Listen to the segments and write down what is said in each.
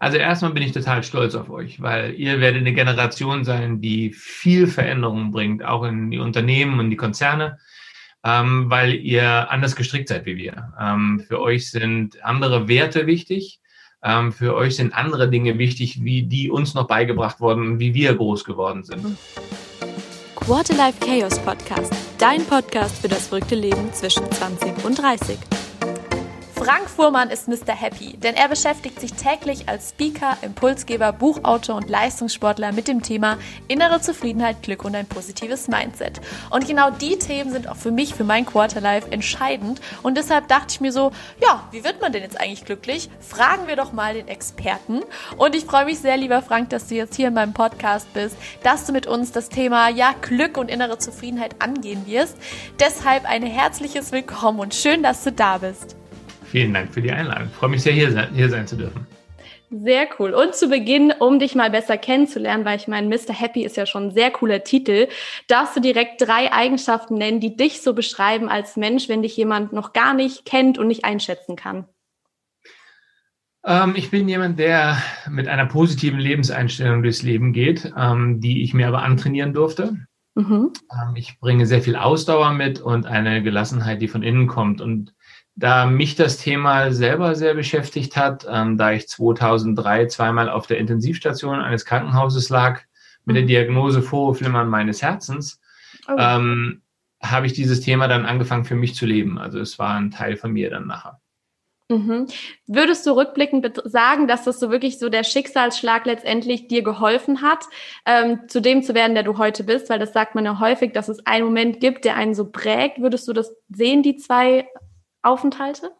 Also erstmal bin ich total stolz auf euch, weil ihr werdet eine Generation sein, die viel Veränderungen bringt, auch in die Unternehmen und die Konzerne, ähm, weil ihr anders gestrickt seid wie wir. Ähm, für euch sind andere Werte wichtig. Ähm, für euch sind andere Dinge wichtig, wie die uns noch beigebracht wurden, wie wir groß geworden sind. Quarterlife Chaos Podcast, dein Podcast für das verrückte Leben zwischen 20 und 30. Frank Fuhrmann ist Mr. Happy, denn er beschäftigt sich täglich als Speaker, Impulsgeber, Buchautor und Leistungssportler mit dem Thema innere Zufriedenheit, Glück und ein positives Mindset. Und genau die Themen sind auch für mich, für mein Quarterlife entscheidend. Und deshalb dachte ich mir so, ja, wie wird man denn jetzt eigentlich glücklich? Fragen wir doch mal den Experten. Und ich freue mich sehr, lieber Frank, dass du jetzt hier in meinem Podcast bist, dass du mit uns das Thema, ja, Glück und innere Zufriedenheit angehen wirst. Deshalb ein herzliches Willkommen und schön, dass du da bist. Vielen Dank für die Einladung. Ich freue mich sehr, hier sein, hier sein zu dürfen. Sehr cool. Und zu Beginn, um dich mal besser kennenzulernen, weil ich meine, Mr. Happy ist ja schon ein sehr cooler Titel, darfst du direkt drei Eigenschaften nennen, die dich so beschreiben als Mensch, wenn dich jemand noch gar nicht kennt und nicht einschätzen kann. Ähm, ich bin jemand, der mit einer positiven Lebenseinstellung durchs Leben geht, ähm, die ich mir aber antrainieren durfte. Mhm. Ähm, ich bringe sehr viel Ausdauer mit und eine Gelassenheit, die von innen kommt. Und da mich das Thema selber sehr beschäftigt hat, ähm, da ich 2003 zweimal auf der Intensivstation eines Krankenhauses lag mit der mhm. Diagnose Vorhofflimmern meines Herzens, oh. ähm, habe ich dieses Thema dann angefangen für mich zu leben. Also es war ein Teil von mir dann nachher. Mhm. Würdest du rückblickend sagen, dass das so wirklich so der Schicksalsschlag letztendlich dir geholfen hat, ähm, zu dem zu werden, der du heute bist? Weil das sagt man ja häufig, dass es einen Moment gibt, der einen so prägt. Würdest du das sehen, die zwei Aufenthalte?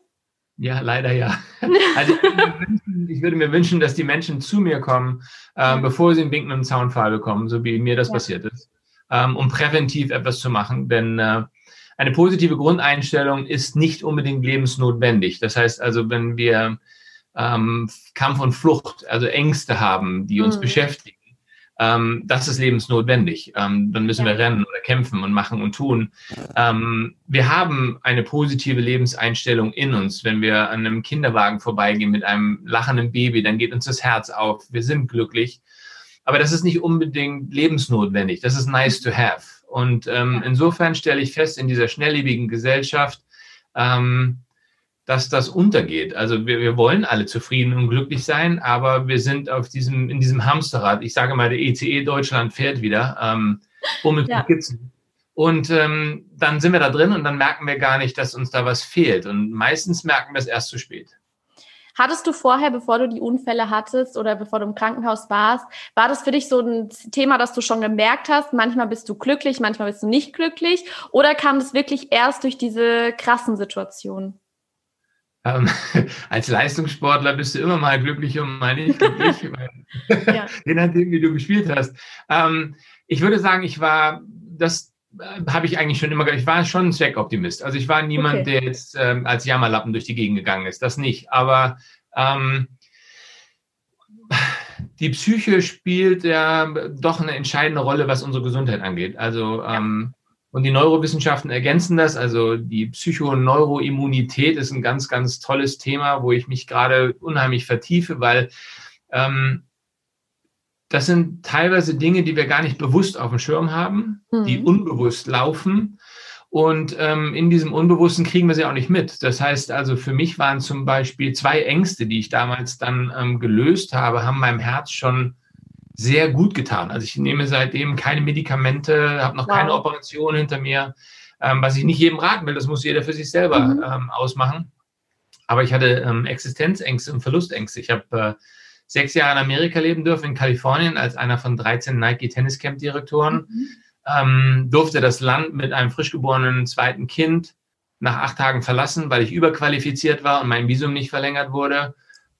Ja, leider ja. Also ich würde, wünschen, ich würde mir wünschen, dass die Menschen zu mir kommen, ähm, bevor sie einen Wink mit dem Zaunpfahl bekommen, so wie mir das ja. passiert ist, ähm, um präventiv etwas zu machen. Denn äh, eine positive Grundeinstellung ist nicht unbedingt lebensnotwendig. Das heißt also, wenn wir ähm, Kampf und Flucht, also Ängste haben, die uns mhm. beschäftigen, ähm, das ist lebensnotwendig. Ähm, dann müssen ja. wir rennen oder kämpfen und machen und tun. Ähm, wir haben eine positive Lebenseinstellung in uns. Wenn wir an einem Kinderwagen vorbeigehen mit einem lachenden Baby, dann geht uns das Herz auf. Wir sind glücklich. Aber das ist nicht unbedingt lebensnotwendig. Das ist nice to have. Und ähm, insofern stelle ich fest, in dieser schnelllebigen Gesellschaft, ähm, dass das untergeht. Also wir, wir wollen alle zufrieden und glücklich sein, aber wir sind auf diesem, in diesem Hamsterrad. Ich sage mal, der ECE e Deutschland fährt wieder, ähm, ja. Und ähm, dann sind wir da drin und dann merken wir gar nicht, dass uns da was fehlt. Und meistens merken wir es erst zu spät. Hattest du vorher, bevor du die Unfälle hattest oder bevor du im Krankenhaus warst, war das für dich so ein Thema, das du schon gemerkt hast? Manchmal bist du glücklich, manchmal bist du nicht glücklich. Oder kam das wirklich erst durch diese krassen Situationen? Ähm, als Leistungssportler bist du immer mal glücklich und mal nicht glücklich, ja. je nachdem, wie du gespielt hast. Ähm, ich würde sagen, ich war, das äh, habe ich eigentlich schon immer, ich war schon ein Zweckoptimist. Also ich war niemand, okay. der jetzt ähm, als Jammerlappen durch die Gegend gegangen ist, das nicht. Aber ähm, die Psyche spielt ja doch eine entscheidende Rolle, was unsere Gesundheit angeht. Also ähm, und die Neurowissenschaften ergänzen das. Also die Psychoneuroimmunität ist ein ganz, ganz tolles Thema, wo ich mich gerade unheimlich vertiefe, weil ähm, das sind teilweise Dinge, die wir gar nicht bewusst auf dem Schirm haben, mhm. die unbewusst laufen. Und ähm, in diesem Unbewussten kriegen wir sie auch nicht mit. Das heißt also, für mich waren zum Beispiel zwei Ängste, die ich damals dann ähm, gelöst habe, haben meinem Herz schon sehr gut getan. Also ich nehme seitdem keine Medikamente, habe noch wow. keine Operation hinter mir, ähm, was ich nicht jedem raten will. Das muss jeder für sich selber mhm. ähm, ausmachen. Aber ich hatte ähm, Existenzängste und Verlustängste. Ich habe äh, sechs Jahre in Amerika leben dürfen, in Kalifornien, als einer von 13 Nike Tennis Camp Direktoren. Mhm. Ähm, durfte das Land mit einem frisch geborenen zweiten Kind nach acht Tagen verlassen, weil ich überqualifiziert war und mein Visum nicht verlängert wurde.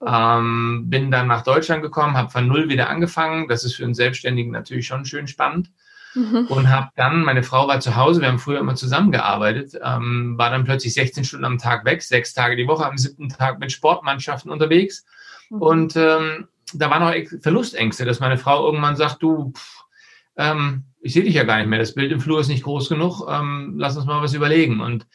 Ähm, bin dann nach Deutschland gekommen, habe von null wieder angefangen. Das ist für einen Selbstständigen natürlich schon schön spannend. Mhm. Und habe dann, meine Frau war zu Hause, wir haben früher immer zusammengearbeitet, ähm, war dann plötzlich 16 Stunden am Tag weg, sechs Tage die Woche, am siebten Tag mit Sportmannschaften unterwegs. Mhm. Und ähm, da waren auch Verlustängste, dass meine Frau irgendwann sagt, du, pff, ähm, ich sehe dich ja gar nicht mehr, das Bild im Flur ist nicht groß genug, ähm, lass uns mal was überlegen. Und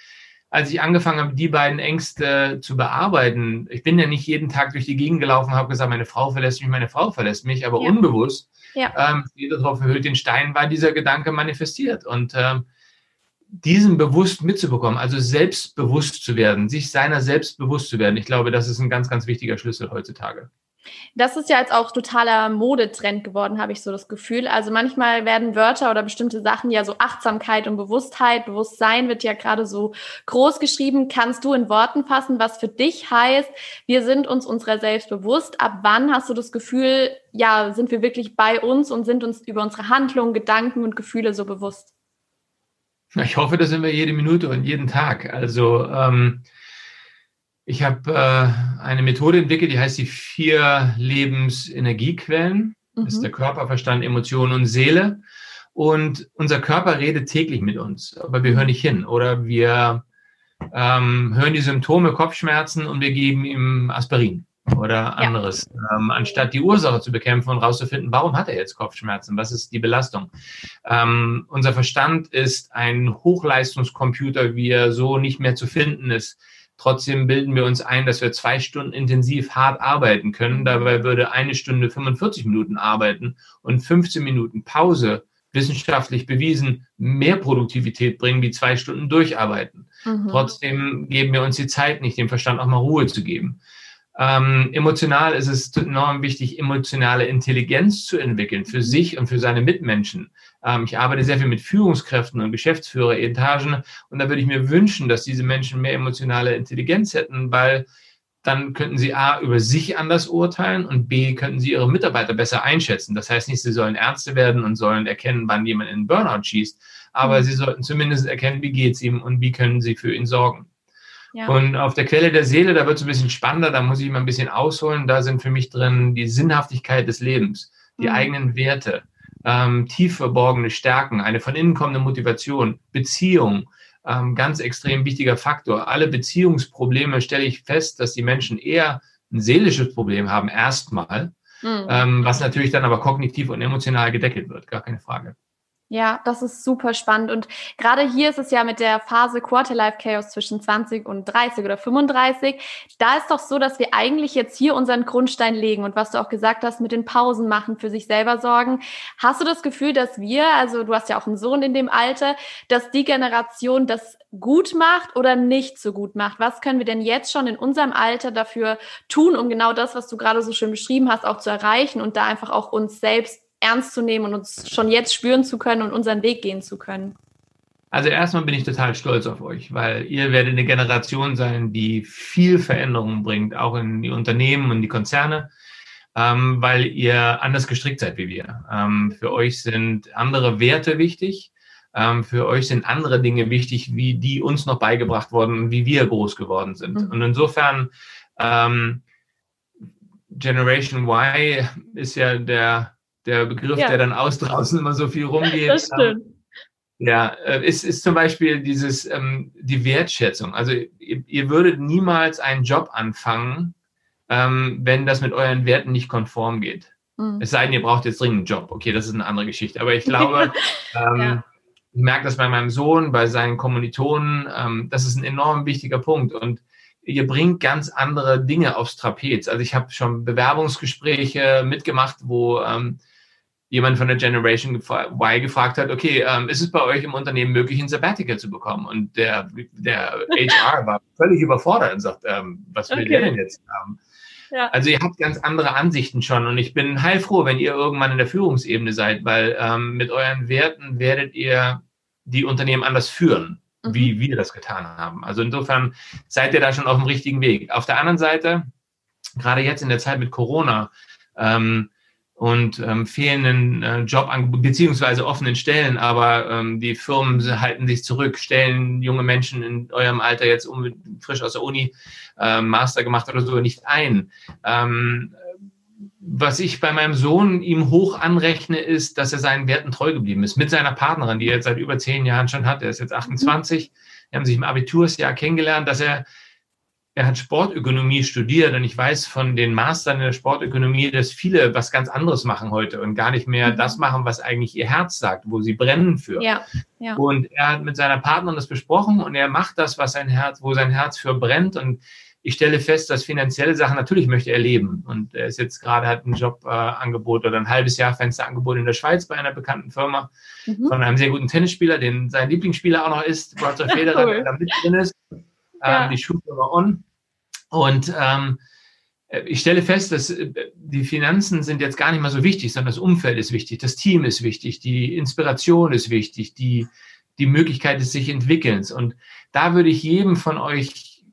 als ich angefangen habe, die beiden Ängste zu bearbeiten, ich bin ja nicht jeden Tag durch die Gegend gelaufen und habe gesagt, meine Frau verlässt mich, meine Frau verlässt mich, aber ja. unbewusst, ja. ähm, jeder drauf erhöht den Stein, war dieser Gedanke manifestiert. Und ähm, diesen bewusst mitzubekommen, also selbstbewusst zu werden, sich seiner selbst bewusst zu werden, ich glaube, das ist ein ganz, ganz wichtiger Schlüssel heutzutage. Das ist ja jetzt auch totaler Modetrend geworden, habe ich so das Gefühl. Also manchmal werden Wörter oder bestimmte Sachen ja so Achtsamkeit und Bewusstheit, Bewusstsein wird ja gerade so groß geschrieben. Kannst du in Worten fassen, was für dich heißt, wir sind uns unserer selbst bewusst? Ab wann hast du das Gefühl, ja, sind wir wirklich bei uns und sind uns über unsere Handlungen, Gedanken und Gefühle so bewusst? Ich hoffe, das sind wir jede Minute und jeden Tag. Also ähm, ich habe äh, eine Methode entwickelt, die heißt die vier Lebensenergiequellen. Mhm. Das ist der Körper, Verstand, Emotionen und Seele. Und unser Körper redet täglich mit uns, aber wir hören nicht hin. Oder wir ähm, hören die Symptome, Kopfschmerzen und wir geben ihm Aspirin oder anderes, ja. ähm, anstatt die Ursache zu bekämpfen und rauszufinden, warum hat er jetzt Kopfschmerzen, was ist die Belastung. Ähm, unser Verstand ist ein Hochleistungskomputer, wie er so nicht mehr zu finden ist. Trotzdem bilden wir uns ein, dass wir zwei Stunden intensiv hart arbeiten können. Dabei würde eine Stunde 45 Minuten arbeiten und 15 Minuten Pause wissenschaftlich bewiesen mehr Produktivität bringen wie zwei Stunden durcharbeiten. Mhm. Trotzdem geben wir uns die Zeit nicht, dem Verstand auch mal Ruhe zu geben. Ähm, emotional ist es enorm wichtig, emotionale Intelligenz zu entwickeln für sich und für seine Mitmenschen. Ähm, ich arbeite sehr viel mit Führungskräften und Geschäftsführer, Etagen und da würde ich mir wünschen, dass diese Menschen mehr emotionale Intelligenz hätten, weil dann könnten sie A über sich anders urteilen und B könnten sie ihre Mitarbeiter besser einschätzen. Das heißt nicht, sie sollen Ärzte werden und sollen erkennen, wann jemand in Burnout schießt, aber mhm. sie sollten zumindest erkennen, wie geht es ihm und wie können sie für ihn sorgen. Ja. Und auf der Quelle der Seele, da wird es ein bisschen spannender, da muss ich mal ein bisschen ausholen. Da sind für mich drin die Sinnhaftigkeit des Lebens, die mhm. eigenen Werte, ähm, tief verborgene Stärken, eine von innen kommende Motivation, Beziehung, ähm, ganz extrem wichtiger Faktor. Alle Beziehungsprobleme stelle ich fest, dass die Menschen eher ein seelisches Problem haben, erstmal, mhm. ähm, was natürlich dann aber kognitiv und emotional gedeckelt wird, gar keine Frage. Ja, das ist super spannend. Und gerade hier ist es ja mit der Phase Quarterlife Chaos zwischen 20 und 30 oder 35. Da ist doch so, dass wir eigentlich jetzt hier unseren Grundstein legen und was du auch gesagt hast, mit den Pausen machen, für sich selber sorgen. Hast du das Gefühl, dass wir, also du hast ja auch einen Sohn in dem Alter, dass die Generation das gut macht oder nicht so gut macht? Was können wir denn jetzt schon in unserem Alter dafür tun, um genau das, was du gerade so schön beschrieben hast, auch zu erreichen und da einfach auch uns selbst ernst zu nehmen und uns schon jetzt spüren zu können und unseren Weg gehen zu können? Also erstmal bin ich total stolz auf euch, weil ihr werdet eine Generation sein, die viel Veränderungen bringt, auch in die Unternehmen und die Konzerne, ähm, weil ihr anders gestrickt seid wie wir. Ähm, für euch sind andere Werte wichtig. Ähm, für euch sind andere Dinge wichtig, wie die uns noch beigebracht wurden und wie wir groß geworden sind. Mhm. Und insofern ähm, Generation Y ist ja der der Begriff, ja. der dann aus draußen immer so viel rumgeht. Das stimmt. Ja, äh, ist, ist zum Beispiel dieses, ähm, die Wertschätzung. Also ihr, ihr, würdet niemals einen Job anfangen, ähm, wenn das mit euren Werten nicht konform geht. Mhm. Es sei denn, ihr braucht jetzt dringend einen Job. Okay, das ist eine andere Geschichte. Aber ich glaube, ähm, ja. ich merke das bei meinem Sohn, bei seinen Kommilitonen, ähm, das ist ein enorm wichtiger Punkt. Und ihr bringt ganz andere Dinge aufs Trapez. Also ich habe schon Bewerbungsgespräche mitgemacht, wo ähm, jemand von der Generation Y gefragt hat, okay, ähm, ist es bei euch im Unternehmen möglich, ein Sabbatical zu bekommen? Und der, der HR war völlig überfordert und sagt, ähm, was will okay. der denn jetzt haben? Ja. Also ihr habt ganz andere Ansichten schon und ich bin heilfroh, wenn ihr irgendwann in der Führungsebene seid, weil ähm, mit euren Werten werdet ihr die Unternehmen anders führen, mhm. wie wir das getan haben. Also insofern seid ihr da schon auf dem richtigen Weg. Auf der anderen Seite, gerade jetzt in der Zeit mit Corona, ähm, und ähm, fehlenden äh, Jobangeboten beziehungsweise offenen Stellen, aber ähm, die Firmen halten sich zurück, stellen junge Menschen in eurem Alter jetzt um, frisch aus der Uni äh, Master gemacht oder so nicht ein. Ähm, was ich bei meinem Sohn ihm hoch anrechne, ist, dass er seinen Werten treu geblieben ist, mit seiner Partnerin, die er jetzt seit über zehn Jahren schon hat. Er ist jetzt 28, mhm. die haben sich im Abitursjahr kennengelernt, dass er er hat Sportökonomie studiert und ich weiß von den Mastern in der Sportökonomie, dass viele was ganz anderes machen heute und gar nicht mehr mhm. das machen, was eigentlich ihr Herz sagt, wo sie brennen für. Ja, ja. Und er hat mit seiner Partnerin das besprochen und er macht das, was sein Herz, wo sein Herz für brennt und ich stelle fest, dass finanzielle Sachen natürlich möchte er leben. Und er ist jetzt gerade, hat ein Jobangebot äh, oder ein halbes Jahr Fensterangebot in der Schweiz bei einer bekannten Firma mhm. von einem sehr guten Tennisspieler, den sein Lieblingsspieler auch noch ist, Roger Federer, cool. der da mit drin ist. Ja. Ähm, die Schulfirma On. Und ähm, ich stelle fest, dass äh, die Finanzen sind jetzt gar nicht mal so wichtig, sondern das Umfeld ist wichtig, das Team ist wichtig, die Inspiration ist wichtig, die, die Möglichkeit des sich Entwickelns. Und da würde ich jedem von euch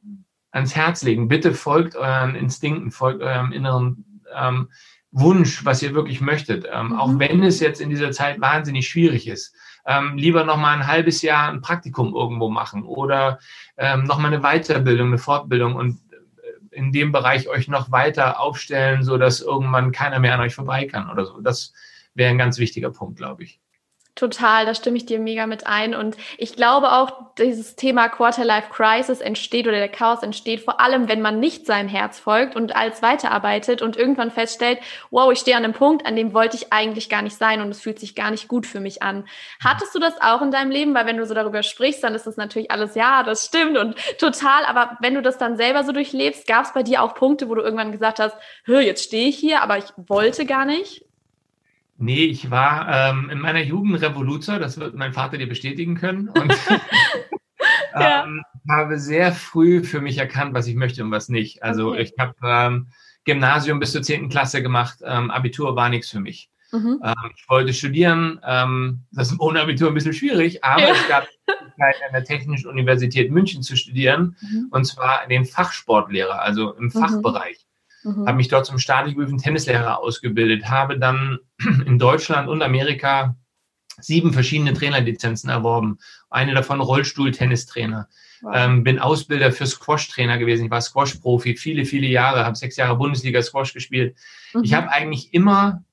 ans Herz legen. Bitte folgt euren Instinkten, folgt eurem inneren ähm, Wunsch, was ihr wirklich möchtet. Ähm, mhm. Auch wenn es jetzt in dieser Zeit wahnsinnig schwierig ist. Ähm, lieber noch mal ein halbes Jahr ein Praktikum irgendwo machen oder ähm, noch mal eine Weiterbildung, eine Fortbildung und äh, in dem Bereich euch noch weiter aufstellen, so dass irgendwann keiner mehr an euch vorbei kann oder so. Das wäre ein ganz wichtiger Punkt, glaube ich. Total, da stimme ich dir mega mit ein. Und ich glaube auch, dieses Thema Quarter-Life Crisis entsteht oder der Chaos entsteht vor allem, wenn man nicht seinem Herz folgt und als weiterarbeitet und irgendwann feststellt, wow, ich stehe an einem Punkt, an dem wollte ich eigentlich gar nicht sein und es fühlt sich gar nicht gut für mich an. Hattest du das auch in deinem Leben? Weil wenn du so darüber sprichst, dann ist das natürlich alles, ja, das stimmt und total. Aber wenn du das dann selber so durchlebst, gab es bei dir auch Punkte, wo du irgendwann gesagt hast, jetzt stehe ich hier, aber ich wollte gar nicht? Nee, ich war ähm, in meiner Jugend Revoluzer, das wird mein Vater dir bestätigen können. Und ja. ähm, habe sehr früh für mich erkannt, was ich möchte und was nicht. Also okay. ich habe ähm, Gymnasium bis zur 10. Klasse gemacht, ähm, Abitur war nichts für mich. Mhm. Ähm, ich wollte studieren, ähm, das ist ohne Abitur ein bisschen schwierig, aber ja. es gab die Möglichkeit, an der Technischen Universität München zu studieren, mhm. und zwar den Fachsportlehrer, also im mhm. Fachbereich. Mhm. Habe mich dort zum staatlich geprüften Tennislehrer ausgebildet, habe dann in Deutschland und Amerika sieben verschiedene Trainerlizenzen erworben. Eine davon Rollstuhl-Tennistrainer. Wow. Ähm, bin Ausbilder für Squash-Trainer gewesen. Ich war Squash-Profi viele, viele Jahre, habe sechs Jahre Bundesliga-Squash gespielt. Mhm. Ich habe eigentlich immer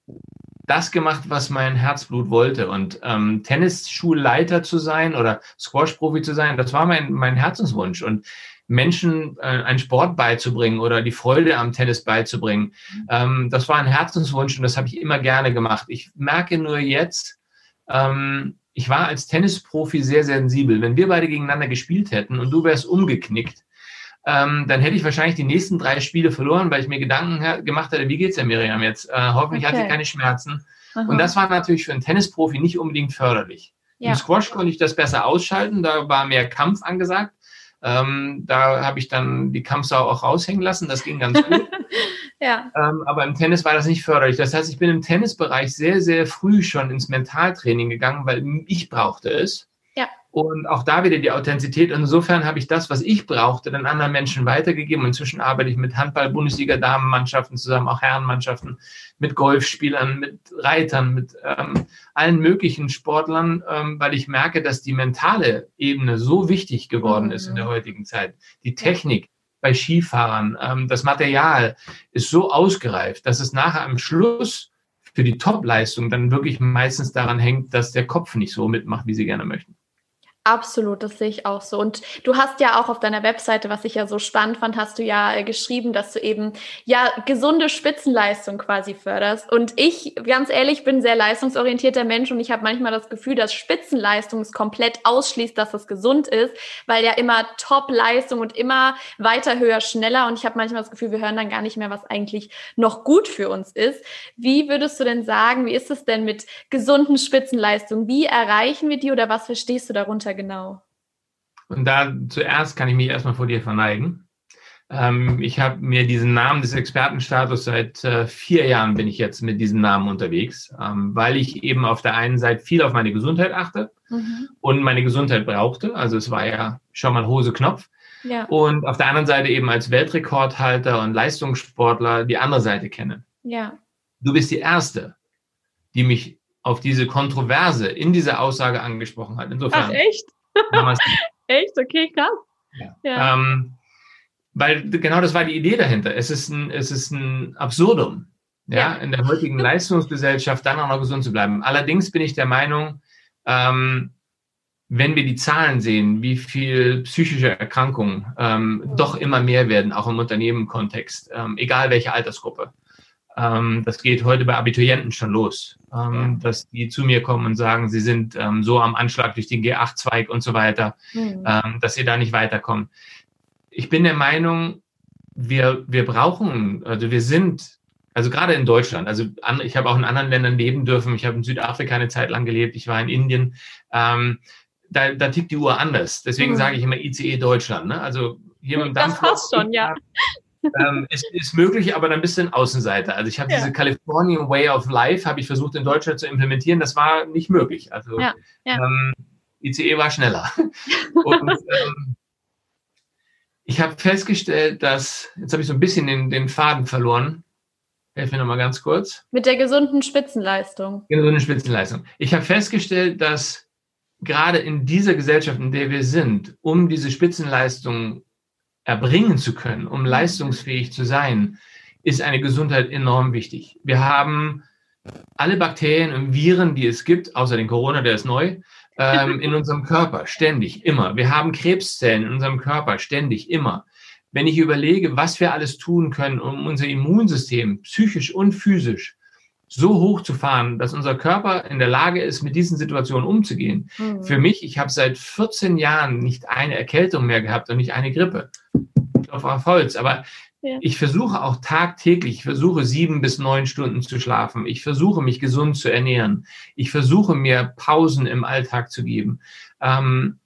das gemacht, was mein Herzblut wollte. Und ähm, Tennisschulleiter zu sein oder Squash-Profi zu sein, das war mein, mein Herzenswunsch. Und Menschen äh, einen Sport beizubringen oder die Freude am Tennis beizubringen. Ähm, das war ein Herzenswunsch und das habe ich immer gerne gemacht. Ich merke nur jetzt, ähm, ich war als Tennisprofi sehr sensibel. Wenn wir beide gegeneinander gespielt hätten und du wärst umgeknickt, ähm, dann hätte ich wahrscheinlich die nächsten drei Spiele verloren, weil ich mir Gedanken gemacht hätte, wie geht's der Miriam jetzt? Äh, hoffentlich okay. hat sie keine Schmerzen. Aha. Und das war natürlich für einen Tennisprofi nicht unbedingt förderlich. Ja. Im Squash konnte ich das besser ausschalten, da war mehr Kampf angesagt. Ähm, da habe ich dann die Kampfsau auch raushängen lassen. Das ging ganz gut. ja. Ähm, aber im Tennis war das nicht förderlich. Das heißt, ich bin im Tennisbereich sehr, sehr früh schon ins Mentaltraining gegangen, weil ich brauchte es. Und auch da wieder die Authentizität. Insofern habe ich das, was ich brauchte, den anderen Menschen weitergegeben. Inzwischen arbeite ich mit Handball-Bundesliga-Damenmannschaften zusammen, auch Herrenmannschaften, mit Golfspielern, mit Reitern, mit ähm, allen möglichen Sportlern, ähm, weil ich merke, dass die mentale Ebene so wichtig geworden ist in der mhm. heutigen Zeit. Die Technik bei Skifahrern, ähm, das Material ist so ausgereift, dass es nachher am Schluss für die Topleistung dann wirklich meistens daran hängt, dass der Kopf nicht so mitmacht, wie sie gerne möchten. Absolut, das sehe ich auch so. Und du hast ja auch auf deiner Webseite, was ich ja so spannend fand, hast du ja äh, geschrieben, dass du eben ja gesunde Spitzenleistung quasi förderst. Und ich, ganz ehrlich, bin sehr leistungsorientierter Mensch und ich habe manchmal das Gefühl, dass Spitzenleistung es komplett ausschließt, dass es gesund ist, weil ja immer Top-Leistung und immer weiter, höher, schneller. Und ich habe manchmal das Gefühl, wir hören dann gar nicht mehr, was eigentlich noch gut für uns ist. Wie würdest du denn sagen, wie ist es denn mit gesunden Spitzenleistungen? Wie erreichen wir die oder was verstehst du darunter? Mutter genau? Und da zuerst kann ich mich erstmal vor dir verneigen. Ähm, ich habe mir diesen Namen des Expertenstatus seit äh, vier Jahren bin ich jetzt mit diesem Namen unterwegs, ähm, weil ich eben auf der einen Seite viel auf meine Gesundheit achte mhm. und meine Gesundheit brauchte. Also es war ja schon mal Hose Knopf. Ja. Und auf der anderen Seite eben als Weltrekordhalter und Leistungssportler die andere Seite kenne. Ja. Du bist die Erste, die mich auf diese Kontroverse in dieser Aussage angesprochen hat. Insofern. Ach, echt? echt? Okay, krass. Ja. ja. Ähm, weil genau das war die Idee dahinter. Es ist ein, es ist ein Absurdum, ja, ja. in der heutigen Leistungsgesellschaft dann auch noch gesund zu bleiben. Allerdings bin ich der Meinung, ähm, wenn wir die Zahlen sehen, wie viel psychische Erkrankungen ähm, doch immer mehr werden, auch im Unternehmenkontext, ähm, egal welche Altersgruppe. Ähm, das geht heute bei Abiturienten schon los, ähm, dass die zu mir kommen und sagen, sie sind ähm, so am Anschlag durch den G8-Zweig und so weiter, mhm. Ähm, dass sie da nicht weiterkommen. Ich bin der Meinung, wir, wir brauchen, also wir sind also gerade in Deutschland, also an, ich habe auch in anderen Ländern leben dürfen. Ich habe in Südafrika eine Zeit lang gelebt, ich war in Indien. Ähm, da, da tickt die Uhr anders. Deswegen mhm. sage ich immer ICE Deutschland. Ne? Also hier mit dem Dampf. Das passt schon, ja. Ähm, ist, ist möglich, aber dann bist du ein Außenseiter. Also ich habe ja. diese Californian Way of Life, habe ich versucht in Deutschland zu implementieren. Das war nicht möglich. Also ja, ja. Ähm, ICE war schneller. Und ähm, ich habe festgestellt, dass, jetzt habe ich so ein bisschen den, den Faden verloren. Helf mir nochmal ganz kurz. Mit der gesunden Spitzenleistung. Gesunde Spitzenleistung. Ich habe festgestellt, dass gerade in dieser Gesellschaft, in der wir sind, um diese Spitzenleistung erbringen zu können, um leistungsfähig zu sein, ist eine Gesundheit enorm wichtig. Wir haben alle Bakterien und Viren, die es gibt, außer den Corona, der ist neu, ähm, in unserem Körper, ständig, immer. Wir haben Krebszellen in unserem Körper, ständig, immer. Wenn ich überlege, was wir alles tun können, um unser Immunsystem psychisch und physisch so hoch zu fahren, dass unser Körper in der Lage ist, mit diesen Situationen umzugehen. Mhm. Für mich, ich habe seit 14 Jahren nicht eine Erkältung mehr gehabt und nicht eine Grippe. Auf Holz. Aber ja. ich versuche auch tagtäglich, ich versuche sieben bis neun Stunden zu schlafen. Ich versuche mich gesund zu ernähren. Ich versuche mir Pausen im Alltag zu geben. Ähm,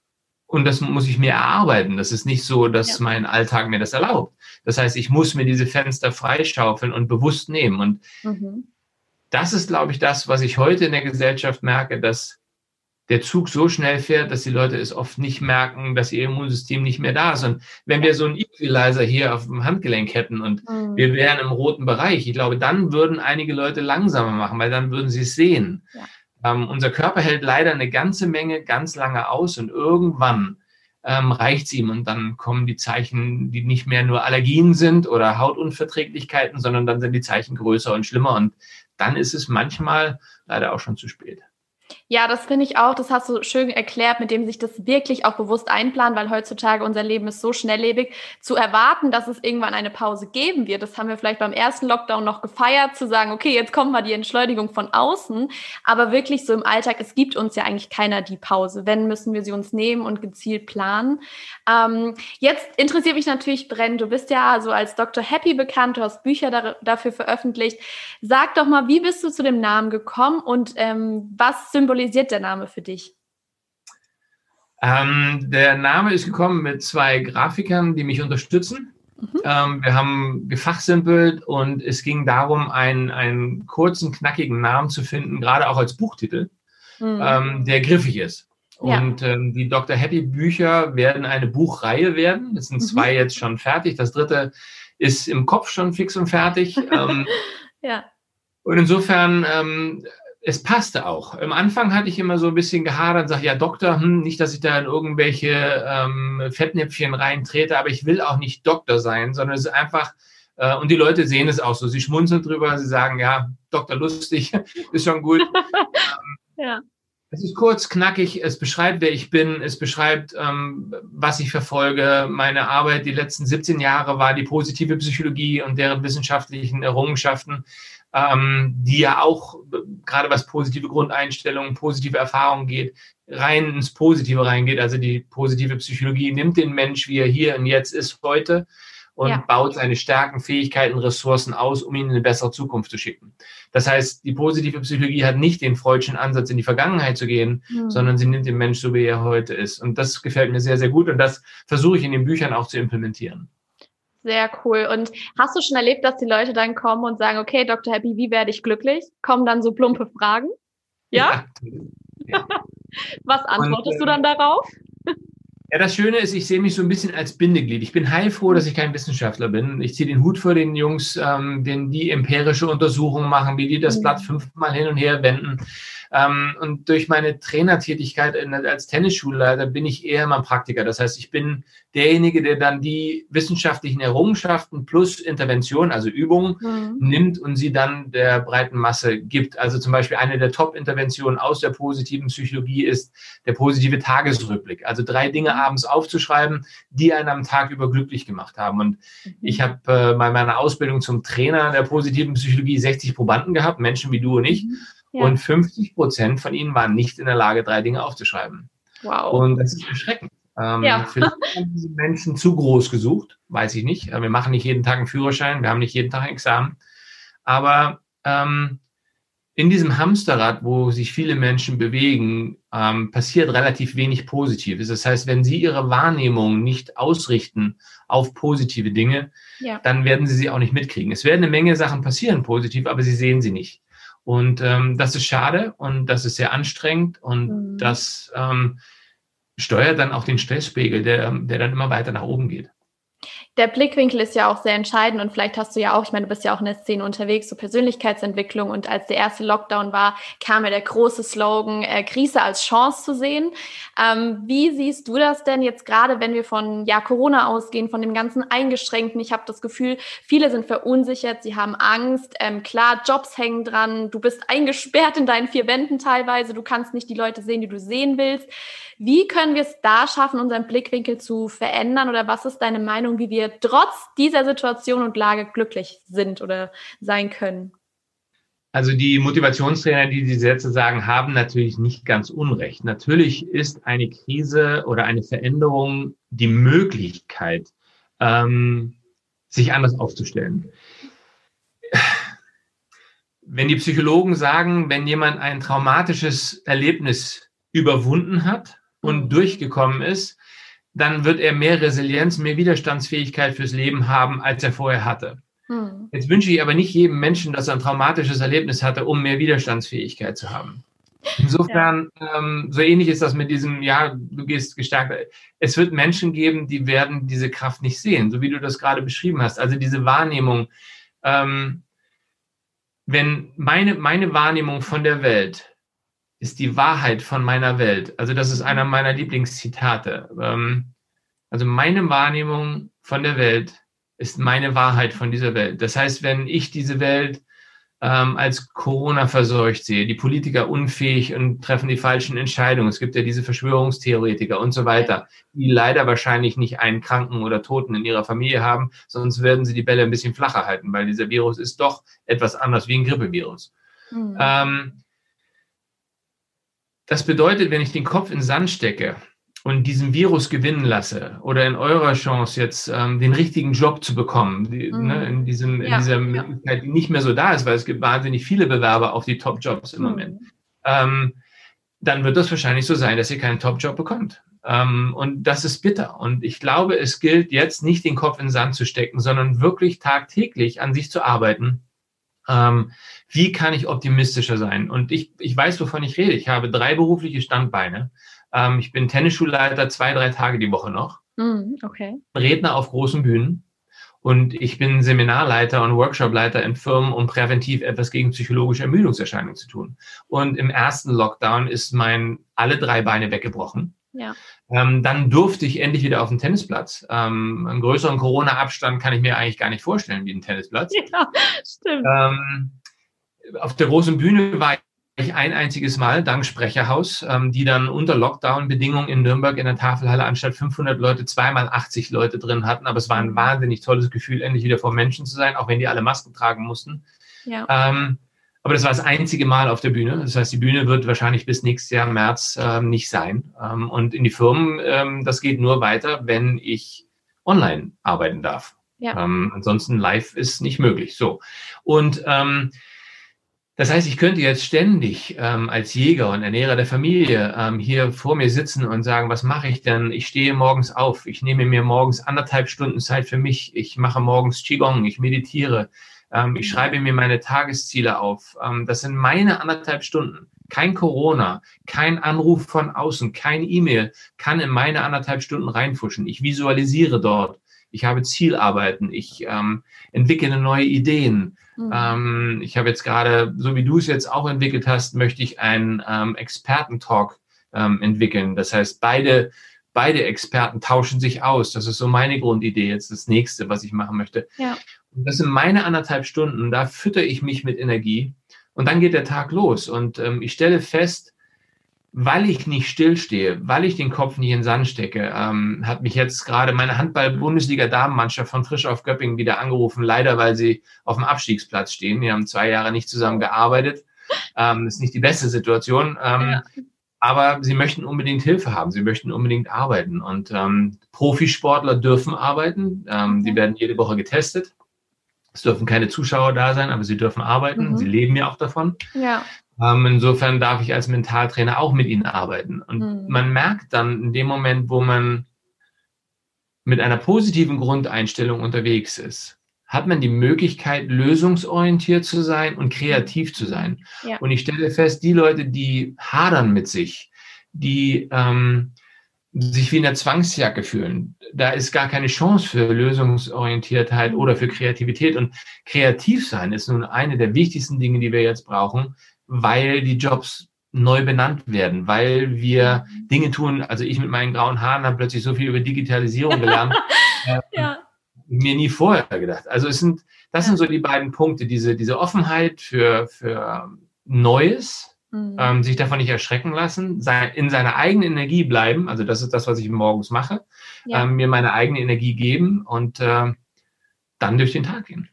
und das muss ich mir erarbeiten. Das ist nicht so, dass ja. mein Alltag mir das erlaubt. Das heißt, ich muss mir diese Fenster freischaufeln und bewusst nehmen. Und mhm das ist, glaube ich, das, was ich heute in der Gesellschaft merke, dass der Zug so schnell fährt, dass die Leute es oft nicht merken, dass ihr Immunsystem nicht mehr da ist. Und wenn wir so einen Equalizer hier auf dem Handgelenk hätten und mhm. wir wären im roten Bereich, ich glaube, dann würden einige Leute langsamer machen, weil dann würden sie es sehen. Ja. Ähm, unser Körper hält leider eine ganze Menge ganz lange aus und irgendwann ähm, reicht es ihm und dann kommen die Zeichen, die nicht mehr nur Allergien sind oder Hautunverträglichkeiten, sondern dann sind die Zeichen größer und schlimmer und dann ist es manchmal leider auch schon zu spät. Ja, das finde ich auch. Das hast du schön erklärt, mit dem sich das wirklich auch bewusst einplanen, weil heutzutage unser Leben ist so schnelllebig. Zu erwarten, dass es irgendwann eine Pause geben wird, das haben wir vielleicht beim ersten Lockdown noch gefeiert, zu sagen, okay, jetzt kommt mal die Entschleunigung von außen. Aber wirklich so im Alltag, es gibt uns ja eigentlich keiner die Pause. Wenn, müssen wir sie uns nehmen und gezielt planen. Ähm, jetzt interessiert mich natürlich brennend. Du bist ja so als Dr. Happy bekannt, du hast Bücher da, dafür veröffentlicht. Sag doch mal, wie bist du zu dem Namen gekommen und ähm, was symbolisiert der Name für dich? Ähm, der Name ist gekommen mit zwei Grafikern, die mich unterstützen. Mhm. Ähm, wir haben gefachsimpelt und es ging darum, einen, einen kurzen, knackigen Namen zu finden, gerade auch als Buchtitel, mhm. ähm, der griffig ist. Ja. Und ähm, die Dr. Happy Bücher werden eine Buchreihe werden. Es sind mhm. zwei jetzt schon fertig. Das dritte ist im Kopf schon fix und fertig. Ähm, ja. Und insofern ähm, es passte auch. Am Anfang hatte ich immer so ein bisschen gehadert und sage, ja, Doktor, hm, nicht, dass ich da in irgendwelche ähm, Fettnäpfchen reintrete, aber ich will auch nicht Doktor sein, sondern es ist einfach, äh, und die Leute sehen es auch so. Sie schmunzeln drüber, sie sagen, ja, Doktor lustig, ist schon gut. ja. Es ist kurz, knackig, es beschreibt, wer ich bin, es beschreibt, ähm, was ich verfolge. Meine Arbeit die letzten 17 Jahre war die positive Psychologie und deren wissenschaftlichen Errungenschaften ähm, die ja auch, gerade was positive Grundeinstellungen, positive Erfahrungen geht, rein ins Positive reingeht. Also die positive Psychologie nimmt den Mensch, wie er hier und jetzt ist heute und ja. baut seine Stärken, Fähigkeiten, Ressourcen aus, um ihn in eine bessere Zukunft zu schicken. Das heißt, die positive Psychologie hat nicht den freudschen Ansatz, in die Vergangenheit zu gehen, mhm. sondern sie nimmt den Mensch so, wie er heute ist. Und das gefällt mir sehr, sehr gut und das versuche ich in den Büchern auch zu implementieren. Sehr cool. Und hast du schon erlebt, dass die Leute dann kommen und sagen, okay, Dr. Happy, wie werde ich glücklich? Kommen dann so plumpe Fragen? Ja? ja. Was antwortest und, du dann ähm, darauf? Ja, das Schöne ist, ich sehe mich so ein bisschen als Bindeglied. Ich bin heilfroh, dass ich kein Wissenschaftler bin. Ich ziehe den Hut vor den Jungs, ähm, den die empirische Untersuchungen machen, wie die das mhm. Blatt fünfmal hin und her wenden. Ähm, und durch meine Trainertätigkeit als Tennisschulleiter bin ich eher mal Praktiker. Das heißt, ich bin derjenige, der dann die wissenschaftlichen Errungenschaften plus Intervention, also Übungen, mhm. nimmt und sie dann der breiten Masse gibt. Also zum Beispiel eine der Top-Interventionen aus der positiven Psychologie ist der positive Tagesrückblick. Also drei Dinge mhm. abends aufzuschreiben, die einen am Tag über glücklich gemacht haben. Und mhm. ich habe äh, bei meiner Ausbildung zum Trainer der positiven Psychologie 60 Probanden gehabt, Menschen wie du und ich. Ja. Und 50 Prozent von ihnen waren nicht in der Lage, drei Dinge aufzuschreiben. Wow. Und das ist erschreckend. Ähm, ja. Vielleicht haben diese Menschen zu groß gesucht, weiß ich nicht. Wir machen nicht jeden Tag einen Führerschein, wir haben nicht jeden Tag ein Examen. Aber ähm, in diesem Hamsterrad, wo sich viele Menschen bewegen, ähm, passiert relativ wenig Positives. Das heißt, wenn Sie Ihre Wahrnehmung nicht ausrichten auf positive Dinge, ja. dann werden Sie sie auch nicht mitkriegen. Es werden eine Menge Sachen passieren positiv, aber Sie sehen sie nicht. Und ähm, das ist schade und das ist sehr anstrengend und mhm. das ähm, steuert dann auch den Stresspegel, der, der dann immer weiter nach oben geht der Blickwinkel ist ja auch sehr entscheidend und vielleicht hast du ja auch, ich meine, du bist ja auch in der Szene unterwegs, so Persönlichkeitsentwicklung und als der erste Lockdown war, kam ja der große Slogan, äh, Krise als Chance zu sehen. Ähm, wie siehst du das denn jetzt gerade, wenn wir von ja, Corona ausgehen, von dem ganzen Eingeschränkten? Ich habe das Gefühl, viele sind verunsichert, sie haben Angst. Ähm, klar, Jobs hängen dran, du bist eingesperrt in deinen vier Wänden teilweise, du kannst nicht die Leute sehen, die du sehen willst. Wie können wir es da schaffen, unseren Blickwinkel zu verändern oder was ist deine Meinung, wie wir trotz dieser Situation und Lage glücklich sind oder sein können? Also die Motivationstrainer, die die Sätze sagen, haben natürlich nicht ganz unrecht. Natürlich ist eine Krise oder eine Veränderung die Möglichkeit, ähm, sich anders aufzustellen. Wenn die Psychologen sagen, wenn jemand ein traumatisches Erlebnis überwunden hat und mhm. durchgekommen ist, dann wird er mehr Resilienz, mehr Widerstandsfähigkeit fürs Leben haben, als er vorher hatte. Hm. Jetzt wünsche ich aber nicht jedem Menschen, dass er ein traumatisches Erlebnis hatte, um mehr Widerstandsfähigkeit zu haben. Insofern, ja. ähm, so ähnlich ist das mit diesem, ja, du gehst gestärkt. Es wird Menschen geben, die werden diese Kraft nicht sehen, so wie du das gerade beschrieben hast. Also diese Wahrnehmung. Ähm, wenn meine, meine Wahrnehmung von der Welt ist die Wahrheit von meiner Welt. Also das ist einer meiner Lieblingszitate. Ähm, also meine Wahrnehmung von der Welt ist meine Wahrheit von dieser Welt. Das heißt, wenn ich diese Welt ähm, als Corona verseucht sehe, die Politiker unfähig und treffen die falschen Entscheidungen. Es gibt ja diese Verschwörungstheoretiker und so weiter, die leider wahrscheinlich nicht einen Kranken oder Toten in ihrer Familie haben, sonst werden sie die Bälle ein bisschen flacher halten, weil dieser Virus ist doch etwas anders wie ein Grippevirus. Mhm. Ähm, das bedeutet, wenn ich den Kopf in Sand stecke und diesen Virus gewinnen lasse oder in eurer Chance jetzt ähm, den richtigen Job zu bekommen, die, mhm. ne, in, diesem, ja, in dieser Möglichkeit, die nicht mehr so da ist, weil es gibt wahnsinnig viele Bewerber auf die Top-Jobs im mhm. Moment, ähm, dann wird das wahrscheinlich so sein, dass ihr keinen Top-Job bekommt. Ähm, und das ist bitter. Und ich glaube, es gilt jetzt nicht den Kopf in den Sand zu stecken, sondern wirklich tagtäglich an sich zu arbeiten ähm, wie kann ich optimistischer sein? Und ich, ich weiß, wovon ich rede. Ich habe drei berufliche Standbeine. Ähm, ich bin Tennisschulleiter zwei, drei Tage die Woche noch. Mm, okay. Redner auf großen Bühnen. Und ich bin Seminarleiter und Workshopleiter in Firmen, um präventiv etwas gegen psychologische Ermüdungserscheinungen zu tun. Und im ersten Lockdown ist mein alle drei Beine weggebrochen. Ja. Ähm, dann durfte ich endlich wieder auf den Tennisplatz. Ähm, einen größeren Corona-Abstand kann ich mir eigentlich gar nicht vorstellen wie ein Tennisplatz. Ja, stimmt. Ähm, auf der großen Bühne war ich ein einziges Mal dank Sprecherhaus, ähm, die dann unter Lockdown-Bedingungen in Nürnberg in der Tafelhalle anstatt 500 Leute zweimal 80 Leute drin hatten. Aber es war ein mhm. wahnsinnig tolles Gefühl, endlich wieder vor Menschen zu sein, auch wenn die alle Masken tragen mussten. Ja. Aber das war das einzige Mal auf der Bühne. Das heißt, die Bühne wird wahrscheinlich bis nächstes Jahr März ähm, nicht sein. Ähm, und in die Firmen, ähm, das geht nur weiter, wenn ich online arbeiten darf. Ja. Ähm, ansonsten live ist nicht möglich. So. Und ähm, das heißt, ich könnte jetzt ständig ähm, als Jäger und Ernährer der Familie ähm, hier vor mir sitzen und sagen, was mache ich denn? Ich stehe morgens auf, ich nehme mir morgens anderthalb Stunden Zeit für mich, ich mache morgens Qigong, ich meditiere, ähm, ich schreibe mir meine Tagesziele auf. Ähm, das sind meine anderthalb Stunden. Kein Corona, kein Anruf von außen, kein E-Mail kann in meine anderthalb Stunden reinfuschen. Ich visualisiere dort. Ich habe Zielarbeiten. Ich ähm, entwickle neue Ideen. Mhm. Ähm, ich habe jetzt gerade, so wie du es jetzt auch entwickelt hast, möchte ich einen ähm, Experten-Talk ähm, entwickeln. Das heißt, beide, beide Experten tauschen sich aus. Das ist so meine Grundidee jetzt, das nächste, was ich machen möchte. Ja. Das sind meine anderthalb Stunden, da fütter ich mich mit Energie und dann geht der Tag los. Und ähm, ich stelle fest, weil ich nicht stillstehe, weil ich den Kopf nicht in den Sand stecke, ähm, hat mich jetzt gerade meine Handball-Bundesliga-Damenmannschaft von Frisch auf Göppingen wieder angerufen, leider weil sie auf dem Abstiegsplatz stehen. Wir haben zwei Jahre nicht zusammen gearbeitet. Ähm, ist nicht die beste Situation. Ähm, ja. Aber sie möchten unbedingt Hilfe haben, sie möchten unbedingt arbeiten. Und ähm, Profisportler dürfen arbeiten. Ähm, die werden jede Woche getestet. Es dürfen keine Zuschauer da sein, aber sie dürfen arbeiten. Mhm. Sie leben ja auch davon. Ja. Ähm, insofern darf ich als Mentaltrainer auch mit ihnen arbeiten. Und mhm. man merkt dann in dem Moment, wo man mit einer positiven Grundeinstellung unterwegs ist, hat man die Möglichkeit, lösungsorientiert zu sein und kreativ zu sein. Ja. Und ich stelle fest, die Leute, die hadern mit sich, die ähm, sich wie in der Zwangsjacke fühlen, da ist gar keine Chance für Lösungsorientiertheit oder für Kreativität. Und kreativ sein ist nun eine der wichtigsten Dinge, die wir jetzt brauchen, weil die Jobs neu benannt werden, weil wir mhm. Dinge tun. Also ich mit meinen grauen Haaren habe plötzlich so viel über Digitalisierung gelernt. ja. Mir nie vorher gedacht. Also es sind, das ja. sind so die beiden Punkte, diese, diese Offenheit für, für Neues, mhm. ähm, sich davon nicht erschrecken lassen, sein, in seiner eigenen Energie bleiben. Also das ist das, was ich morgens mache. Ja. Ähm, mir meine eigene Energie geben und äh, dann durch den Tag gehen.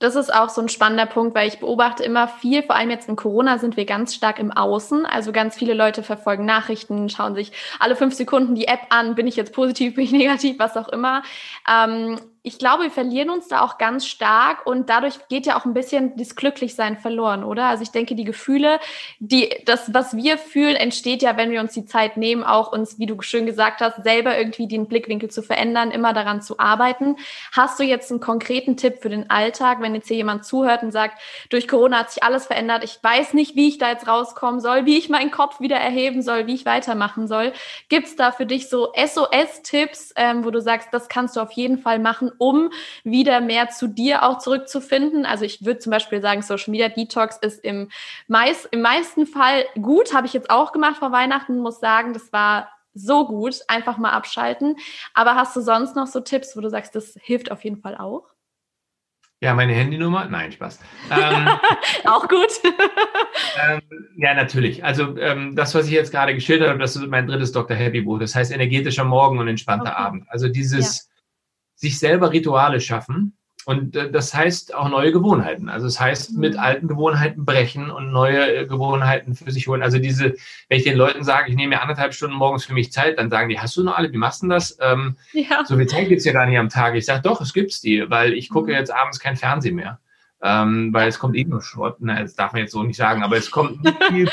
Das ist auch so ein spannender Punkt, weil ich beobachte immer viel, vor allem jetzt in Corona sind wir ganz stark im Außen. Also ganz viele Leute verfolgen Nachrichten, schauen sich alle fünf Sekunden die App an, bin ich jetzt positiv, bin ich negativ, was auch immer. Ähm, ich glaube, wir verlieren uns da auch ganz stark und dadurch geht ja auch ein bisschen das Glücklichsein verloren, oder? Also ich denke, die Gefühle, die, das, was wir fühlen, entsteht ja, wenn wir uns die Zeit nehmen, auch uns, wie du schön gesagt hast, selber irgendwie den Blickwinkel zu verändern, immer daran zu arbeiten. Hast du jetzt einen konkreten Tipp für den Alltag, wenn jetzt hier jemand zuhört und sagt, durch Corona hat sich alles verändert, ich weiß nicht, wie ich da jetzt rauskommen soll, wie ich meinen Kopf wieder erheben soll, wie ich weitermachen soll. Gibt es da für dich so SOS-Tipps, ähm, wo du sagst, das kannst du auf jeden Fall machen, um wieder mehr zu dir auch zurückzufinden. Also ich würde zum Beispiel sagen, Social Media Detox ist im, meist, im meisten Fall gut, habe ich jetzt auch gemacht vor Weihnachten, muss sagen, das war so gut, einfach mal abschalten. Aber hast du sonst noch so Tipps, wo du sagst, das hilft auf jeden Fall auch? Ja, meine Handynummer? Nein, Spaß. Ähm, auch gut. ähm, ja, natürlich. Also ähm, das, was ich jetzt gerade geschildert habe, das ist mein drittes Dr. Happy Buch. Das heißt energetischer Morgen und entspannter okay. Abend. Also dieses sich selber Rituale schaffen. Und äh, das heißt auch neue Gewohnheiten. Also das heißt mit mhm. alten Gewohnheiten brechen und neue äh, Gewohnheiten für sich holen. Also diese, wenn ich den Leuten sage, ich nehme mir anderthalb Stunden morgens für mich Zeit, dann sagen die, hast du noch alle, wie machst du das? Ähm, ja. So viel Zeit gibt's ja gar nicht am Tag. Ich sage, doch, es gibt's die, weil ich gucke mhm. jetzt abends kein Fernsehen mehr. Ähm, weil es kommt eh nur Short. Na, das darf man jetzt so nicht sagen, aber es kommt nicht viel.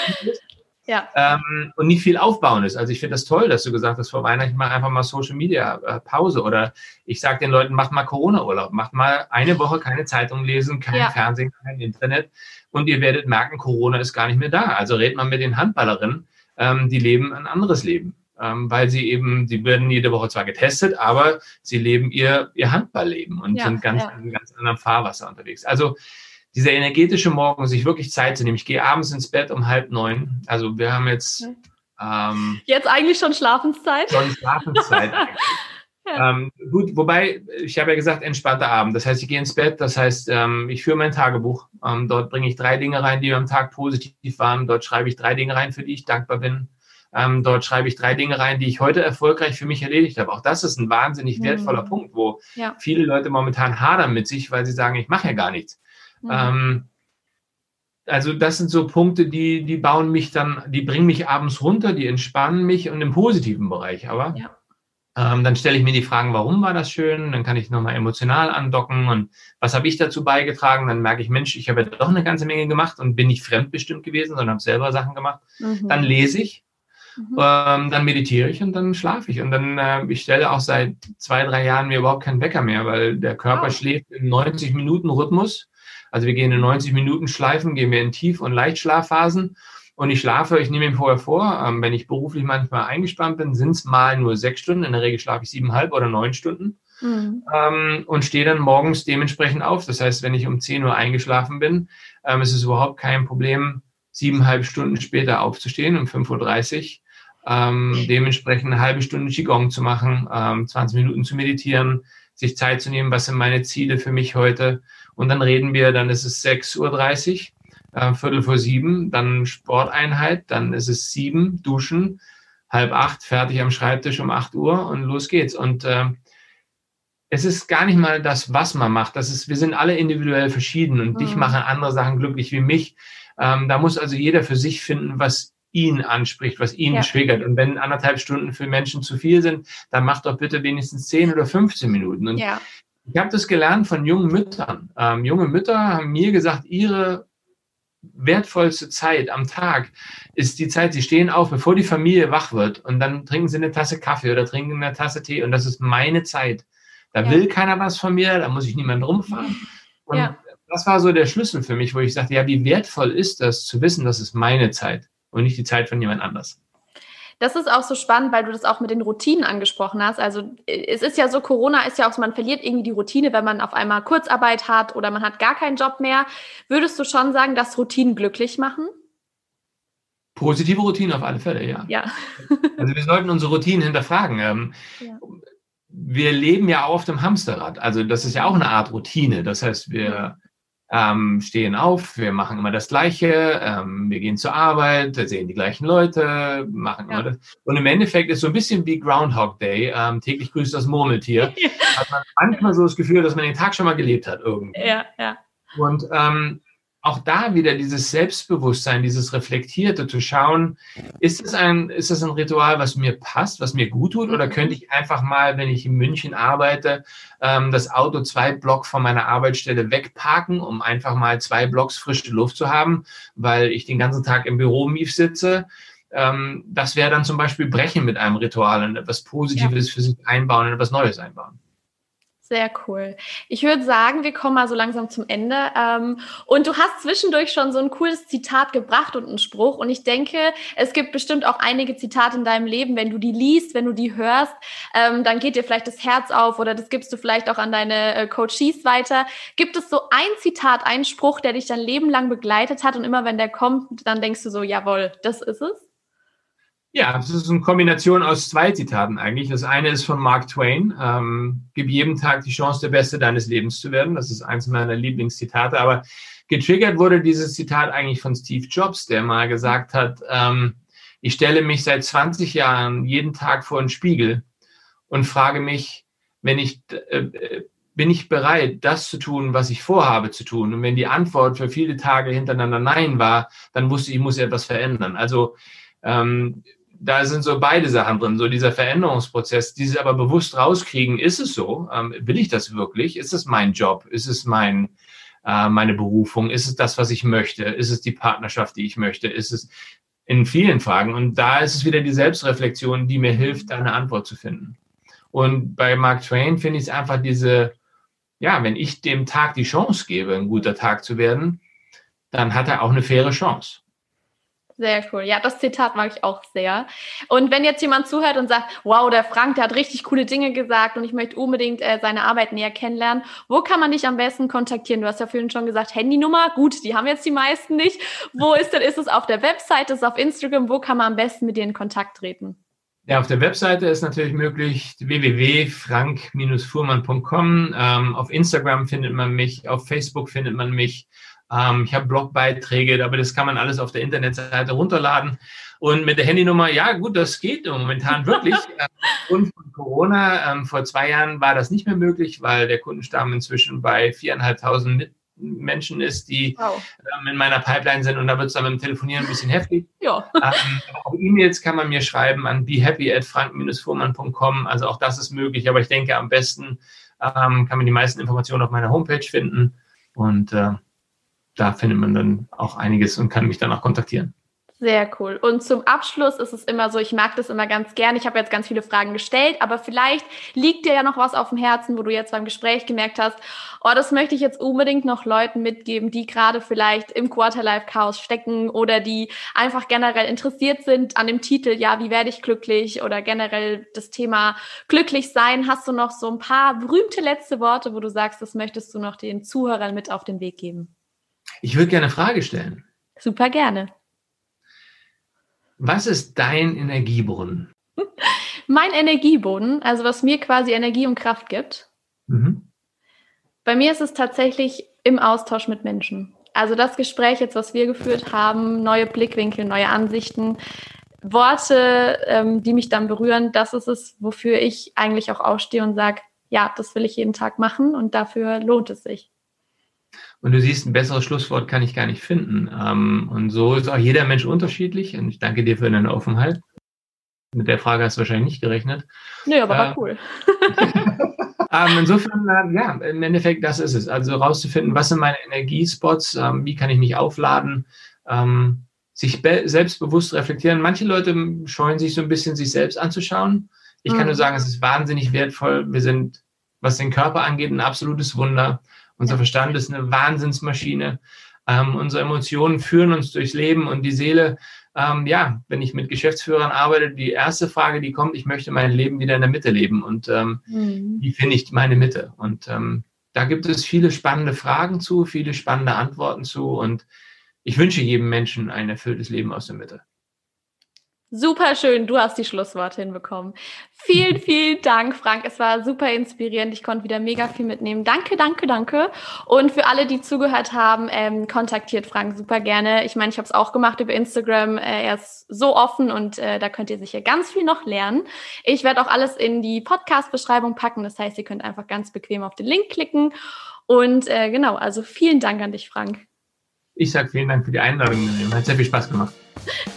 Ja. Ähm, und nicht viel Aufbauendes. Also ich finde das toll, dass du gesagt hast, vor Weihnachten mal einfach mal Social Media äh, Pause oder ich sage den Leuten, macht mal Corona-Urlaub, macht mal eine Woche keine Zeitung lesen, kein ja. Fernsehen, kein Internet und ihr werdet merken, Corona ist gar nicht mehr da. Also redet man mit den Handballerinnen, ähm, die leben ein anderes Leben. Ähm, weil sie eben, sie werden jede Woche zwar getestet, aber sie leben ihr, ihr Handballleben und ja, sind ganz, ja. in ganz anderem Fahrwasser unterwegs. Also dieser energetische Morgen, sich wirklich Zeit zu nehmen. Ich gehe abends ins Bett um halb neun. Also wir haben jetzt. Ähm, jetzt eigentlich schon Schlafenszeit. Schon Schlafenszeit ja. ähm, gut, wobei, ich habe ja gesagt, entspannter Abend. Das heißt, ich gehe ins Bett, das heißt, ähm, ich führe mein Tagebuch. Ähm, dort bringe ich drei Dinge rein, die am Tag positiv waren. Dort schreibe ich drei Dinge rein, für die ich dankbar bin. Ähm, dort schreibe ich drei Dinge rein, die ich heute erfolgreich für mich erledigt habe. Auch das ist ein wahnsinnig wertvoller mhm. Punkt, wo ja. viele Leute momentan hadern mit sich, weil sie sagen, ich mache ja gar nichts. Mhm. Ähm, also das sind so Punkte, die, die bauen mich dann, die bringen mich abends runter, die entspannen mich und im positiven Bereich aber. Ja. Ähm, dann stelle ich mir die Fragen, warum war das schön? Dann kann ich nochmal emotional andocken und was habe ich dazu beigetragen? Dann merke ich, Mensch, ich habe ja doch eine ganze Menge gemacht und bin nicht fremdbestimmt gewesen, sondern habe selber Sachen gemacht. Mhm. Dann lese ich, mhm. ähm, dann meditiere ich und dann schlafe ich. Und dann, äh, ich stelle auch seit zwei, drei Jahren mir überhaupt keinen Wecker mehr, weil der Körper wow. schläft im 90 Minuten Rhythmus. Also wir gehen in 90 Minuten Schleifen, gehen wir in Tief- und Leichtschlafphasen. Und ich schlafe, ich nehme mir vorher vor, ähm, wenn ich beruflich manchmal eingespannt bin, sind es mal nur sechs Stunden. In der Regel schlafe ich siebeneinhalb oder neun Stunden. mhm. ähm, und stehe dann morgens dementsprechend auf. Das heißt, wenn ich um 10 Uhr eingeschlafen bin, ähm, ist es überhaupt kein Problem, siebeneinhalb Stunden später aufzustehen, um 5.30 Uhr. Ähm, dementsprechend eine halbe Stunde Qigong zu machen, ähm, 20 Minuten zu meditieren, sich Zeit zu nehmen, was sind meine Ziele für mich heute. Und dann reden wir, dann ist es 6.30 Uhr, äh, Viertel vor sieben, dann Sporteinheit, dann ist es sieben, duschen, halb acht, fertig am Schreibtisch um acht Uhr und los geht's. Und äh, es ist gar nicht mal das, was man macht. Das ist, wir sind alle individuell verschieden und mhm. dich machen andere Sachen glücklich wie mich. Ähm, da muss also jeder für sich finden, was ihn anspricht, was ihn ja. triggert. Und wenn anderthalb Stunden für Menschen zu viel sind, dann mach doch bitte wenigstens 10 oder 15 Minuten. Und ja. Ich habe das gelernt von jungen Müttern. Ähm, junge Mütter haben mir gesagt, ihre wertvollste Zeit am Tag ist die Zeit, sie stehen auf, bevor die Familie wach wird und dann trinken sie eine Tasse Kaffee oder trinken eine Tasse Tee und das ist meine Zeit. Da ja. will keiner was von mir, da muss ich niemand rumfahren. Und ja. das war so der Schlüssel für mich, wo ich sagte, ja, wie wertvoll ist das zu wissen, das ist meine Zeit und nicht die Zeit von jemand anders. Das ist auch so spannend, weil du das auch mit den Routinen angesprochen hast. Also es ist ja so, Corona ist ja auch so, man verliert irgendwie die Routine, wenn man auf einmal Kurzarbeit hat oder man hat gar keinen Job mehr. Würdest du schon sagen, dass Routinen glücklich machen? Positive Routinen auf alle Fälle, ja. Ja. also wir sollten unsere Routinen hinterfragen. Ähm, ja. Wir leben ja auf dem Hamsterrad. Also das ist ja auch eine Art Routine. Das heißt, wir ähm, stehen auf, wir machen immer das Gleiche, ähm, wir gehen zur Arbeit, sehen die gleichen Leute, machen ja. immer das. Und im Endeffekt ist so ein bisschen wie Groundhog Day, ähm, täglich grüßt das Murmeltier. Hat man manchmal so das Gefühl, dass man den Tag schon mal gelebt hat irgendwie. Ja, ja. Und ähm, auch da wieder dieses Selbstbewusstsein, dieses Reflektierte zu schauen, ist es ein, ist das ein Ritual, was mir passt, was mir gut tut, oder könnte ich einfach mal, wenn ich in München arbeite, ähm, das Auto zwei Block von meiner Arbeitsstelle wegparken, um einfach mal zwei Blocks frische Luft zu haben, weil ich den ganzen Tag im Büro mief sitze. Ähm, das wäre dann zum Beispiel Brechen mit einem Ritual und etwas Positives ja. für sich einbauen und etwas Neues einbauen. Sehr cool. Ich würde sagen, wir kommen mal so langsam zum Ende. Ähm, und du hast zwischendurch schon so ein cooles Zitat gebracht und einen Spruch. Und ich denke, es gibt bestimmt auch einige Zitate in deinem Leben. Wenn du die liest, wenn du die hörst, ähm, dann geht dir vielleicht das Herz auf oder das gibst du vielleicht auch an deine äh, Coaches weiter. Gibt es so ein Zitat, einen Spruch, der dich dein Leben lang begleitet hat und immer wenn der kommt, dann denkst du so, jawohl, das ist es? Ja, es ist eine Kombination aus zwei Zitaten eigentlich. Das eine ist von Mark Twain. Ähm, Gib jedem Tag die Chance, der Beste deines Lebens zu werden. Das ist eins meiner Lieblingszitate. Aber getriggert wurde dieses Zitat eigentlich von Steve Jobs, der mal gesagt hat, ähm, ich stelle mich seit 20 Jahren jeden Tag vor den Spiegel und frage mich, wenn ich, äh, bin ich bereit, das zu tun, was ich vorhabe zu tun? Und wenn die Antwort für viele Tage hintereinander Nein war, dann wusste ich, ich muss etwas verändern. Also ähm, da sind so beide Sachen drin, so dieser Veränderungsprozess, dieses aber bewusst rauskriegen, ist es so? Ähm, will ich das wirklich? Ist es mein Job? Ist es mein, äh, meine Berufung? Ist es das, was ich möchte? Ist es die Partnerschaft, die ich möchte? Ist es in vielen Fragen? Und da ist es wieder die Selbstreflexion, die mir hilft, eine Antwort zu finden. Und bei Mark Twain finde ich es einfach diese, ja, wenn ich dem Tag die Chance gebe, ein guter Tag zu werden, dann hat er auch eine faire Chance. Sehr cool. Ja, das Zitat mag ich auch sehr. Und wenn jetzt jemand zuhört und sagt, wow, der Frank, der hat richtig coole Dinge gesagt und ich möchte unbedingt äh, seine Arbeit näher kennenlernen, wo kann man dich am besten kontaktieren? Du hast ja vorhin schon gesagt, Handynummer, gut, die haben jetzt die meisten nicht. Wo ist denn, ist es auf der Webseite, ist es auf Instagram, wo kann man am besten mit dir in Kontakt treten? Ja, auf der Webseite ist natürlich möglich www.frank-fuhrmann.com. Ähm, auf Instagram findet man mich, auf Facebook findet man mich. Ähm, ich habe Blogbeiträge, aber das kann man alles auf der Internetseite runterladen. Und mit der Handynummer, ja gut, das geht momentan wirklich. Und von Corona, ähm, vor zwei Jahren war das nicht mehr möglich, weil der Kundenstamm inzwischen bei viereinhalbtausend Menschen ist, die wow. ähm, in meiner Pipeline sind und da wird es dann mit dem Telefonieren ein bisschen heftig. Ja. Ähm, auch E-Mails kann man mir schreiben an behappy at frank-fuhrmann.com. Also auch das ist möglich, aber ich denke, am besten ähm, kann man die meisten Informationen auf meiner Homepage finden. Und äh, da findet man dann auch einiges und kann mich dann auch kontaktieren. Sehr cool. Und zum Abschluss ist es immer so, ich mag das immer ganz gern. Ich habe jetzt ganz viele Fragen gestellt, aber vielleicht liegt dir ja noch was auf dem Herzen, wo du jetzt beim Gespräch gemerkt hast, oh, das möchte ich jetzt unbedingt noch Leuten mitgeben, die gerade vielleicht im Quarterlife-Chaos stecken oder die einfach generell interessiert sind an dem Titel, ja, wie werde ich glücklich oder generell das Thema glücklich sein. Hast du noch so ein paar berühmte letzte Worte, wo du sagst, das möchtest du noch den Zuhörern mit auf den Weg geben? Ich würde gerne eine Frage stellen. Super gerne. Was ist dein Energieboden? mein Energieboden, also was mir quasi Energie und Kraft gibt. Mhm. Bei mir ist es tatsächlich im Austausch mit Menschen. Also das Gespräch jetzt, was wir geführt haben, neue Blickwinkel, neue Ansichten, Worte, ähm, die mich dann berühren, das ist es, wofür ich eigentlich auch aufstehe und sage, ja, das will ich jeden Tag machen und dafür lohnt es sich. Und du siehst, ein besseres Schlusswort kann ich gar nicht finden. Ähm, und so ist auch jeder Mensch unterschiedlich. Und ich danke dir für deine Offenheit. Mit der Frage hast du wahrscheinlich nicht gerechnet. Nö, aber war äh, cool. ähm, insofern, äh, ja, im Endeffekt, das ist es. Also rauszufinden, was sind meine Energiespots, ähm, wie kann ich mich aufladen, sich selbstbewusst reflektieren. Manche Leute scheuen sich so ein bisschen, sich selbst anzuschauen. Ich mhm. kann nur sagen, es ist wahnsinnig wertvoll. Wir sind, was den Körper angeht, ein absolutes Wunder. Unser Verstand ist eine Wahnsinnsmaschine. Ähm, unsere Emotionen führen uns durchs Leben und die Seele, ähm, ja, wenn ich mit Geschäftsführern arbeite, die erste Frage, die kommt, ich möchte mein Leben wieder in der Mitte leben und ähm, mhm. wie finde ich meine Mitte? Und ähm, da gibt es viele spannende Fragen zu, viele spannende Antworten zu und ich wünsche jedem Menschen ein erfülltes Leben aus der Mitte. Super schön, du hast die Schlussworte hinbekommen. Vielen, vielen Dank, Frank. Es war super inspirierend. Ich konnte wieder mega viel mitnehmen. Danke, danke, danke. Und für alle, die zugehört haben, ähm, kontaktiert Frank super gerne. Ich meine, ich habe es auch gemacht über Instagram. Äh, er ist so offen und äh, da könnt ihr sicher ganz viel noch lernen. Ich werde auch alles in die Podcast-Beschreibung packen. Das heißt, ihr könnt einfach ganz bequem auf den Link klicken. Und äh, genau, also vielen Dank an dich, Frank. Ich sage vielen Dank für die Einladung. Hat sehr viel Spaß gemacht.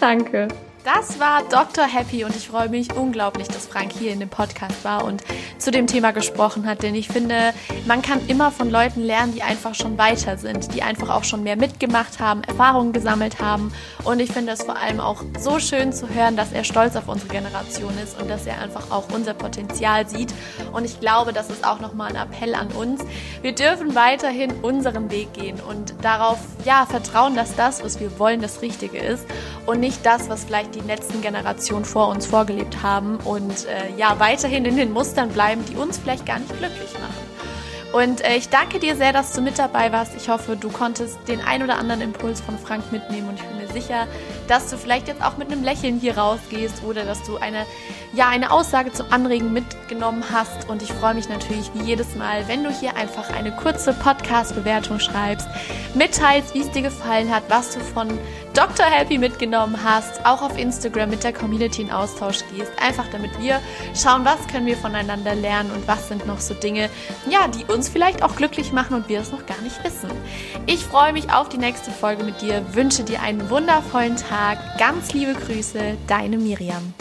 Danke. Das war Dr. Happy und ich freue mich unglaublich, dass Frank hier in dem Podcast war und zu dem Thema gesprochen hat, denn ich finde, man kann immer von Leuten lernen, die einfach schon weiter sind, die einfach auch schon mehr mitgemacht haben, Erfahrungen gesammelt haben und ich finde es vor allem auch so schön zu hören, dass er stolz auf unsere Generation ist und dass er einfach auch unser Potenzial sieht und ich glaube, das ist auch nochmal ein Appell an uns. Wir dürfen weiterhin unseren Weg gehen und darauf, ja, vertrauen, dass das, was wir wollen, das Richtige ist und nicht das, was vielleicht die letzten Generationen vor uns vorgelebt haben und äh, ja, weiterhin in den Mustern bleiben, die uns vielleicht gar nicht glücklich machen. Und äh, ich danke dir sehr, dass du mit dabei warst. Ich hoffe, du konntest den ein oder anderen Impuls von Frank mitnehmen und ich bin mir sicher, dass du vielleicht jetzt auch mit einem Lächeln hier rausgehst oder dass du eine, ja, eine Aussage zum Anregen mitgenommen hast. Und ich freue mich natürlich wie jedes Mal, wenn du hier einfach eine kurze Podcast-Bewertung schreibst, mitteilst, wie es dir gefallen hat, was du von Dr. Happy mitgenommen hast, auch auf Instagram mit der Community in Austausch gehst, einfach damit wir schauen, was können wir voneinander lernen und was sind noch so Dinge, ja, die uns vielleicht auch glücklich machen und wir es noch gar nicht wissen. Ich freue mich auf die nächste Folge mit dir, wünsche dir einen wundervollen Tag, ganz liebe Grüße, deine Miriam.